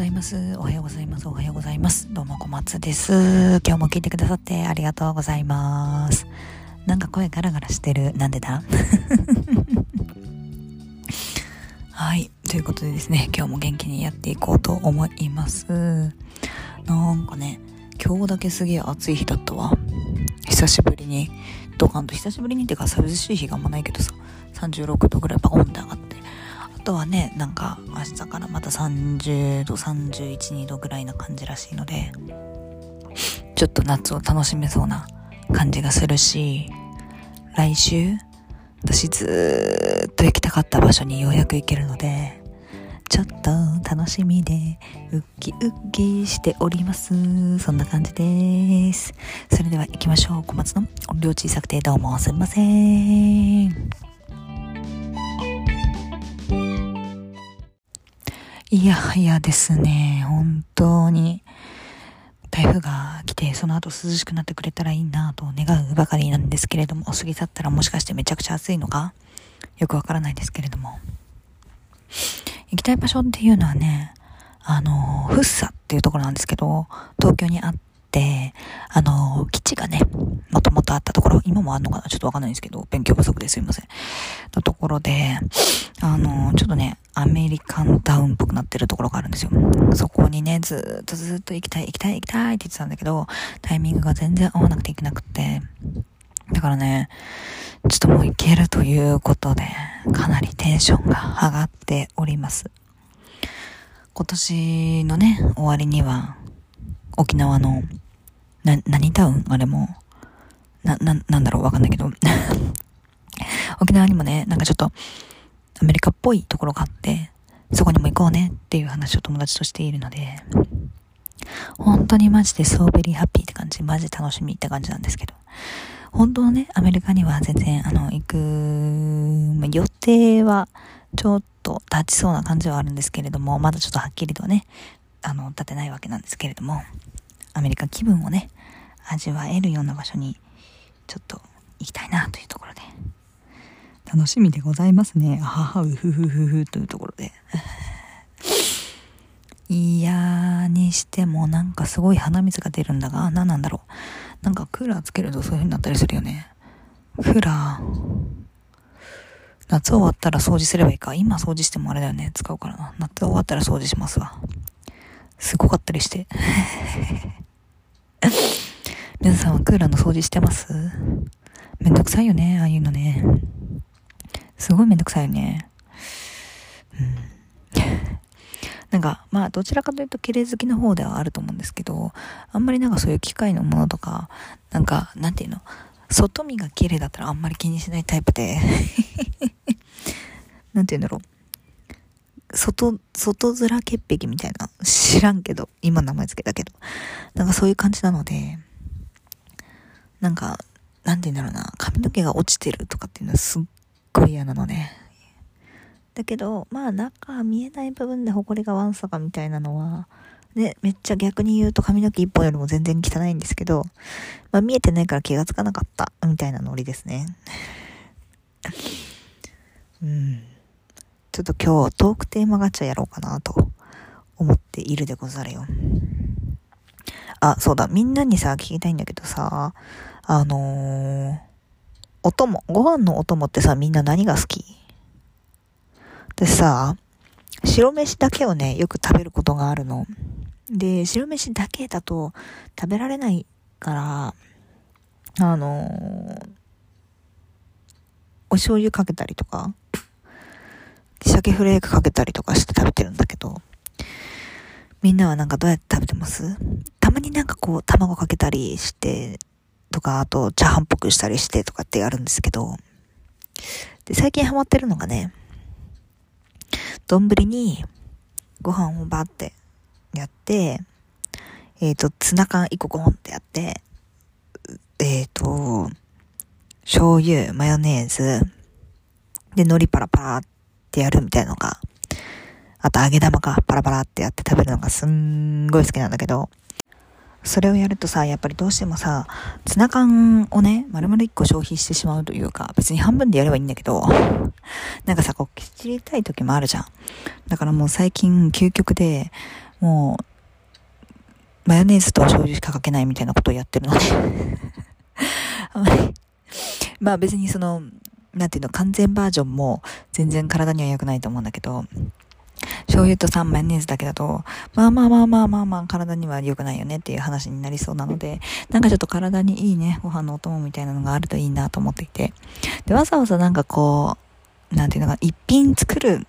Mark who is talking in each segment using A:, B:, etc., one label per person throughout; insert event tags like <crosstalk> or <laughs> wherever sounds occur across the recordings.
A: ざいます。おはようございます。おはようございます。どうも小松です。今日も聞いてくださってありがとうございます。なんか声ガラガラしてる。なんでだ？<laughs> はい。ということでですね、今日も元気にやっていこうと思います。なんかね、今日だけすげえ暑い日だったわ。久しぶりに、ドカンと久しぶりにっていうか寂しい日があんまないけどさ、36度ぐらいバコンって上がって。あとはね、なんか明日からまた30度、31、2度ぐらいな感じらしいので、ちょっと夏を楽しめそうな感じがするし、来週、私ずーっと行きたかった場所にようやく行けるので、ちょっと楽しみで、ウッキウッキしております。そんな感じです。それでは行きましょう。小松の音量小さくてどうもすみません。いやはやですね、本当に、台風が来て、その後涼しくなってくれたらいいなと願うばかりなんですけれども、過ぎ去ったらもしかしてめちゃくちゃ暑いのか？よくわからないですけれども。行きたい場所っていうのはね、あの、フッサっていうところなんですけど、東京にあって、あの、基地がね、もともとあったところ、今もあんのかな？ちょっとわかんないんですけど、勉強不足ですいません。のところで、あの、ちょっとね、アメリカンタウンっぽくなってるところがあるんですよ。そこにね、ずっとずっと行きたい、行きたい、行きたいって言ってたんだけど、タイミングが全然合わなくて行けなくて、だからね、ちょっともう行けるということで、かなりテンションが上がっております。今年のね、終わりには、沖縄の、な、何タウン？あれも、な、な、なんだろう？わかんないけど。<laughs> 沖縄にもね、なんかちょっと、アメリカっぽいところがあって、そこにも行こうねっていう話を友達としているので、本当にマジでソーベリーハッピーって感じ、マジ楽しみって感じなんですけど、本当のね、アメリカには全然、あの、行く、予定は、ちょっと立ちそうな感じはあるんですけれども、まだちょっとはっきりとね、あの、立てないわけなんですけれども、アメリカ気分をね、味わえるような場所に、ちょっと行きたいなというところで、楽しみでございますね。はは、うふふふふというところで。<laughs> いやにしてもなんかすごい鼻水が出るんだが、何なんだろう。なんかクーラーつけるとそういう風になったりするよね。クーラー、夏終わったら掃除すればいいか。今掃除してもあれだよね。使うからな。夏終わったら掃除しますわ。すごかったりして。皆さんはクーラーの掃除してます？めんどくさいよね。ああいうのね。すごいめんどくさいよね。うん。なんか、まあ、どちらかというと、綺麗好きの方ではあると思うんですけど、あんまりなんかそういう機械のものとか、なんか、なんていうの、外見が綺麗だったらあんまり気にしないタイプで、<laughs> なんていうんだろう。外、外面潔癖みたいな。知らんけど、今名前つけたけど。なんかそういう感じなので、なんか、なんて言うんだろうな、髪の毛が落ちてるとかっていうのはすっごい嫌なのね。だけど、まあ中見えない部分で埃がわんさかみたいなのは、ね、めっちゃ逆に言うと髪の毛一本よりも全然汚いんですけど、まあ見えてないから気がつかなかった、みたいなノリですね。うん。ちょっと今日トークテーマガチャやろうかなと思っているでござるよ。あ、そうだ、みんなにさ、聞きたいんだけどさ、あのー、お供、ご飯のお供ってさ、みんな何が好き？でさ、白飯だけをね、よく食べることがあるの。で、白飯だけだと食べられないから、あのー、お醤油かけたりとか、鮭フレークかけたりとかして食べてるんだけど、みんなはなんかどうやって食べてます？たまになんかこう卵かけたりして、とか、あとチャーハンっぽくしたりしてとかってやるんですけど、で、最近ハマってるのがね、丼にご飯をバーってやって、えっ、ー、と、ツナ缶1個ゴンってやって、えっ、ー、と、醤油、マヨネーズ、で、海苔パラパラってやるみたいのが、あと揚げ玉かパラパラってやって食べるのがすんごい好きなんだけど、それをやるとさ、やっぱりどうしてもさ、ツナ缶をね、丸々1個消費してしまうというか、別に半分でやればいいんだけど、なんかさ、こう、きちりたい時もあるじゃん。だからもう最近、究極で、もう、マヨネーズと醤油しかかけないみたいなことをやってるのであまり、まあ別にその、なんていうの、完全バージョンも全然体には良くないと思うんだけど、醤油と3マヨネーズだけだと、まあまあまあまあまあまあ体には良くないよねっていう話になりそうなので、なんかちょっと体にいいね、ご飯のお供みたいなのがあるといいなと思っていて。で、わざわざなんかこう、なんていうのか、一品作る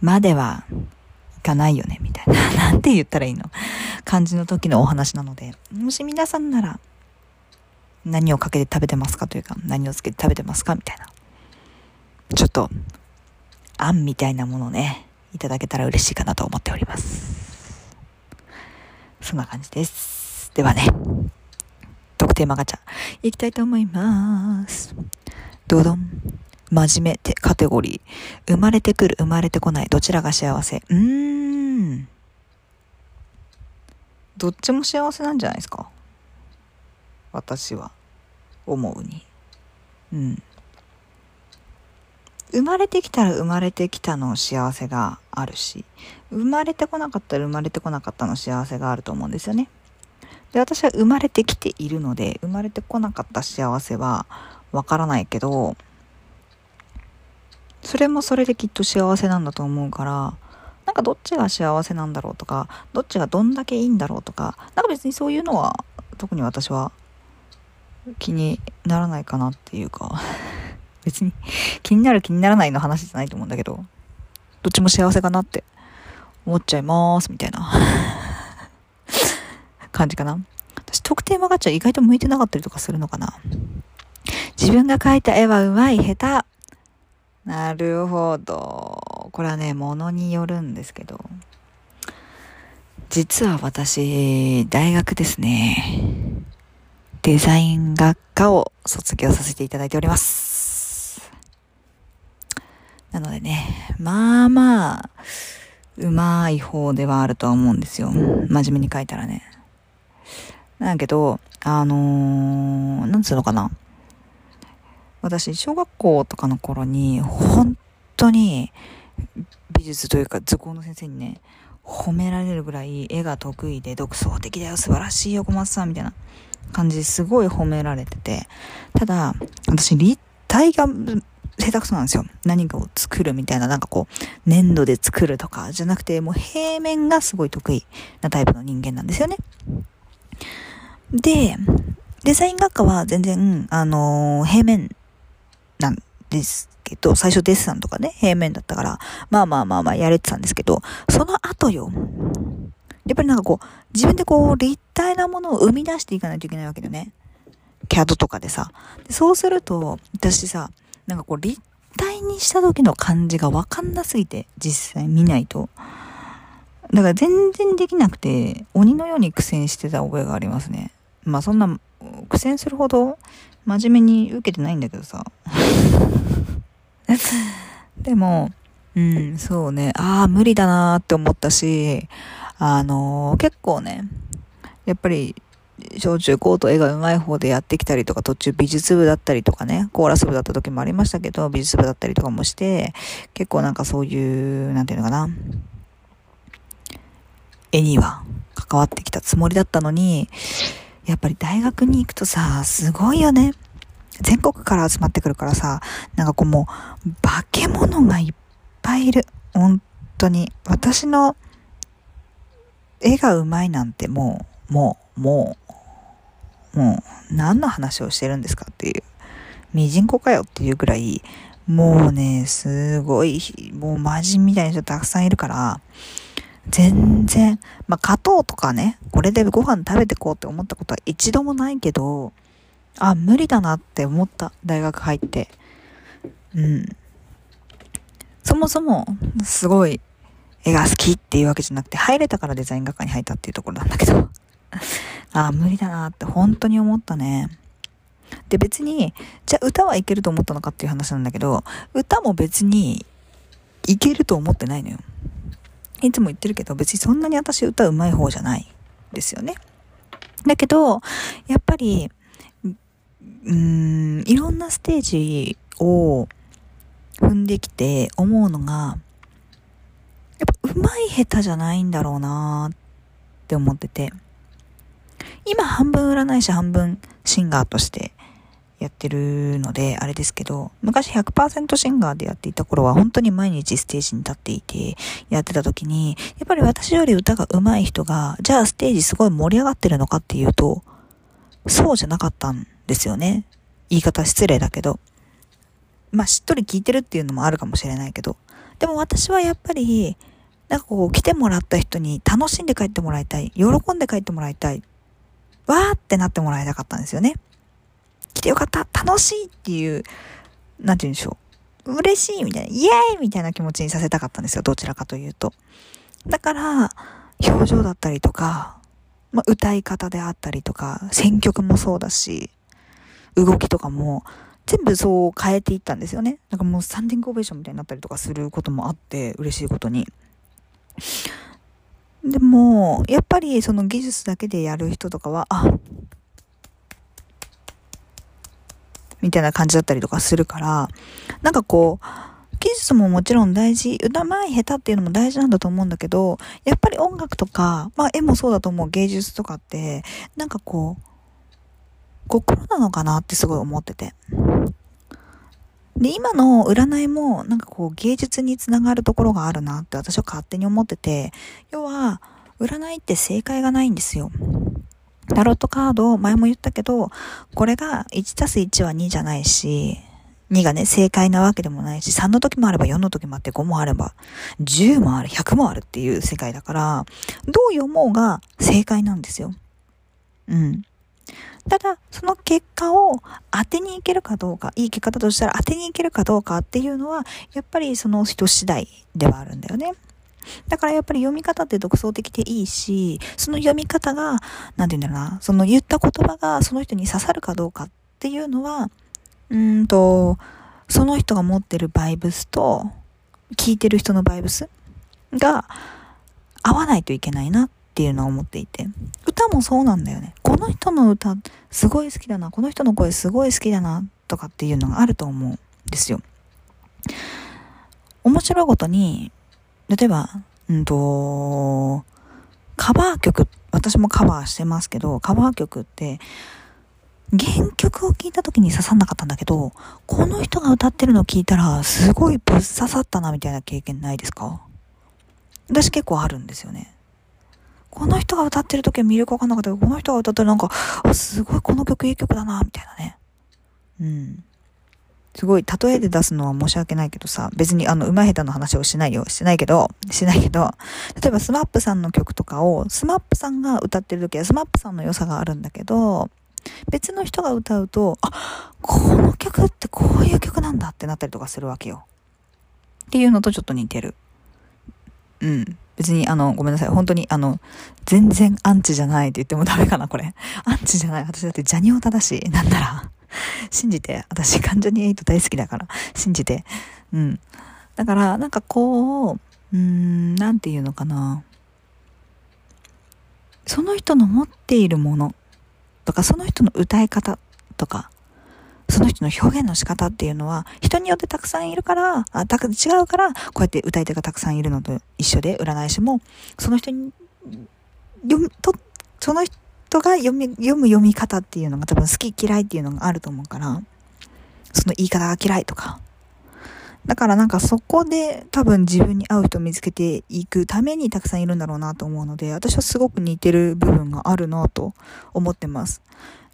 A: まではいかないよね、みたいな。なんて言ったらいいの感じの時のお話なので、もし皆さんなら、何をかけて食べてますかというか、何をつけて食べてますかみたいな。ちょっと、あんみたいなものね、いただけたら嬉しいかなと思っております。そんな感じです。ではね、特テーマガチャ、いきたいと思います。どどん。真面目ってカテゴリー。生まれてくる、生まれてこない。どちらが幸せ？うーん。どっちも幸せなんじゃないですか私は。思うに。うん。生まれてきたら生まれてきたの幸せがあるし、生まれてこなかったら生まれてこなかったの幸せがあると思うんですよね。で、私は生まれてきているので、生まれてこなかった幸せはわからないけど、それもそれできっと幸せなんだと思うから、なんかどっちが幸せなんだろうとか、どっちがどんだけいいんだろうとか、なんか別にそういうのは特に私は気にならないかなっていうか <laughs> 別に気になる気にならないの話じゃないと思うんだけど、どっちも幸せかなって思っちゃいますみたいな <laughs> 感じかな。私特定マガチャ意外と向いてなかったりとかするのかな。自分が描いた絵は上手い下手。なるほど。これはね、ものによるんですけど。実は私、大学ですね。デザイン学科を卒業させていただいております。なのでね、まあまあ、うまい方ではあるとは思うんですよ。真面目に書いたらね。だけど、あのー、なんつうのかな。私、小学校とかの頃に、本当に美術というか図工の先生にね、褒められるぐらい絵が得意で独創的だよ、素晴らしいよ、小松さん、みたいな感じすごい褒められてて、ただ、私立体が下手くそなんですよ。何かを作るみたいな、なんかこう、粘土で作るとか、じゃなくて、もう平面がすごい得意なタイプの人間なんですよね。で、デザイン学科は全然、あのー、平面なんですけど、最初デッサンとかね、平面だったから、まあまあまあまあやれてたんですけど、その後よ、やっぱりなんかこう、自分でこう、立体なものを生み出していかないといけないわけだよね。CAD とかでさ。でそうすると、私さ、なんかこう、立体にした時の感じがわかんなすぎて、実際見ないと。だから全然できなくて、鬼のように苦戦してた覚えがありますね。まあそんな、苦戦するほど真面目に受けてないんだけどさ。<laughs> でも、うん、そうね、ああ、無理だなーって思ったし、あのー、結構ね、やっぱり、小中高と絵が上手い方でやってきたりとか、途中美術部だったりとかね、コーラス部だった時もありましたけど、美術部だったりとかもして、結構なんかそういう、なんていうのかな、絵には関わってきたつもりだったのに、やっぱり大学に行くとさ、すごいよね。全国から集まってくるからさ、なんかこうもう、化け物がいっぱいいる。本当に。私の絵がうまいなんてもう、もう、もう、もう、何の話をしてるんですかっていう。ミジンコかよっていうぐらい、もうね、すごい、もう魔人みたいな人たくさんいるから、全然、まあ、勝とうとかね、これでご飯食べてこうって思ったことは一度もないけど、あ、無理だなって思った。大学入って。うん。そもそも、すごい、絵が好きっていうわけじゃなくて、入れたからデザイン学科に入ったっていうところなんだけど。<laughs> あ、無理だなって本当に思ったね。で、別に、じゃあ歌はいけると思ったのかっていう話なんだけど、歌も別に、いけると思ってないのよ。いつも言ってるけど、別にそんなに私歌うまい方じゃないですよね。だけど、やっぱり、うーん、いろんなステージを踏んできて思うのが、やっぱまい下手じゃないんだろうなって思ってて。今半分占い師半分シンガーとしてやってるので、あれですけど、昔100%シンガーでやっていた頃は本当に毎日ステージに立っていて、やってた時に、やっぱり私より歌が上手い人が、じゃあステージすごい盛り上がってるのかっていうと、そうじゃなかったんですよね。言い方失礼だけど。まあ、しっとり聞いてるっていうのもあるかもしれないけど。でも私はやっぱり、なんかこう、来てもらった人に楽しんで帰ってもらいたい。喜んで帰ってもらいたい。わーってなってもらいたかったんですよね。来てよかった楽しいっていう、なんて言うんでしょう。嬉しいみたいな、イエーイみたいな気持ちにさせたかったんですよ。どちらかというと。だから、表情だったりとか、まあ、歌い方であったりとか、選曲もそうだし、動きとかも、全部そう変えていったんですよね。なんかもうスタンディングオベーションみたいになったりとかすることもあって、嬉しいことに。でも、やっぱりその技術だけでやる人とかは、あ、みたいな感じだったりとかするから、なんかこう、技術ももちろん大事、歌前下手っていうのも大事なんだと思うんだけど、やっぱり音楽とか、まあ絵もそうだと思う芸術とかって、なんかこう、心なのかなってすごい思ってて。で、今の占いもなんかこう芸術につながるところがあるなって私は勝手に思ってて、要は、占いって正解がないんですよ。タロットカード、前も言ったけど、これが1たす1は2じゃないし、2がね、正解なわけでもないし、3の時もあれば4の時もあって5もあれば、10もある、100もあるっていう世界だから、どう読もうが正解なんですよ。うん。ただ、その結果を当てにいけるかどうか、いい結果だとしたら当てにいけるかどうかっていうのは、やっぱりその人次第ではあるんだよね。だからやっぱり読み方って独創的でいいし、その読み方が、なんて言うんだろうな、その言った言葉がその人に刺さるかどうかっていうのは、うんと、その人が持ってるバイブスと、聞いてる人のバイブスが合わないといけないなっていうのは思っていて。もそうなんだよね。この人の歌すごい好きだな、この人の声すごい好きだな、とかっていうのがあると思うんですよ。面白いことに、例えば、うんと、カバー曲、私もカバーしてますけど、カバー曲って、原曲を聴いた時に刺さんなかったんだけど、この人が歌ってるのを聞いたら、すごいぶっ刺さったなみたいな経験ないですか？私結構あるんですよね。この人が歌ってる時は魅力わかんなかったけど、この人が歌ったらなんか、あ、すごいこの曲いい曲だな、みたいなね。うん。すごい、例えで出すのは申し訳ないけどさ、別にあの、上手い下手の話をしないよ。してないけど、しないけど、例えば SMAP さんの曲とかを、 SMAP さんが歌ってる時は SMAP さんの良さがあるんだけど、別の人が歌うと、あ、この曲ってこういう曲なんだってなったりとかするわけよ。っていうのとちょっと似てる。うん。別に、あの、ごめんなさい。本当に、あの、全然アンチじゃないって言ってもダメかな、これ。<laughs> アンチじゃない。私だってジャニオタだし、なんなら。信じて。私、関ジャニエイト大好きだから。信じて。うん。だから、なんかこう、うーん、なんていうのかな。その人の持っているものとか、その人の歌い方とか、その人の表現の仕方っていうのは、人によってたくさんいるから、あた違うから、こうやって歌い手がたくさんいるのと一緒で、占い師も、その人に、読む、と、その人が読み、読む読み方っていうのが多分好き嫌いっていうのがあると思うから、その言い方が嫌いとか。だからなんかそこで多分自分に合う人を見つけていくためにたくさんいるんだろうなと思うので、私はすごく似てる部分があるなと思ってます。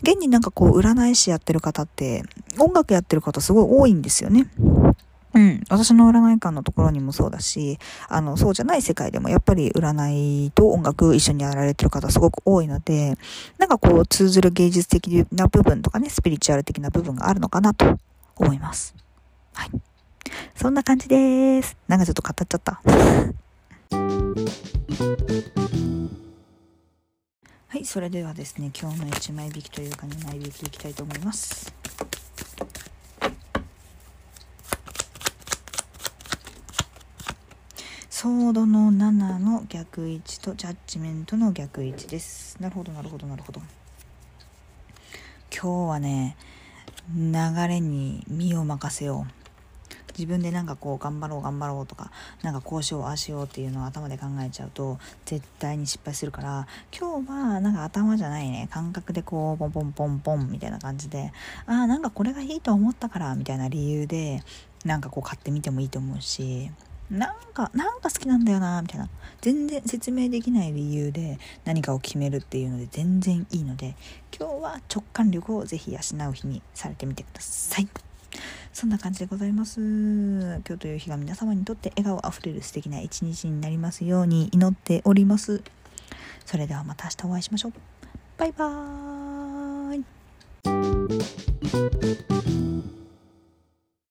A: 現になんかこう占い師やってる方って音楽やってる方すごい多いんですよね。うん。私の占い館のところにもそうだし、あの、そうじゃない世界でもやっぱり占いと音楽一緒にやられてる方すごく多いので、なんかこう通ずる芸術的な部分とかね、スピリチュアル的な部分があるのかなと思います。はい。そんな感じです。なんかちょっと語っちゃった。はい、それではですね、今日の1枚引きというか2枚引きいきたいと思います。ソードの7の逆位置とジャッジメントの逆位置です。なるほど、なるほど、なるほど。今日はね、流れに身を任せよう。自分でなんかこう頑張ろう頑張ろうとかなんかこうしようああしようっていうのを頭で考えちゃうと絶対に失敗するから今日はなんか頭じゃないね感覚でこうポンポンポンポンみたいな感じでああなんかこれがいいと思ったからみたいな理由でなんかこう買ってみてもいいと思うしなんか、なんか好きなんだよな、みたいな。全然説明できない理由で何かを決めるっていうので全然いいので、今日は直感力をぜひ養う日にされてみてください。そんな感じでございます。今日という日が皆様にとって笑顔あふれる素敵な一日になりますように祈っております。それではまた明日お会いしましょう。バイバーイ。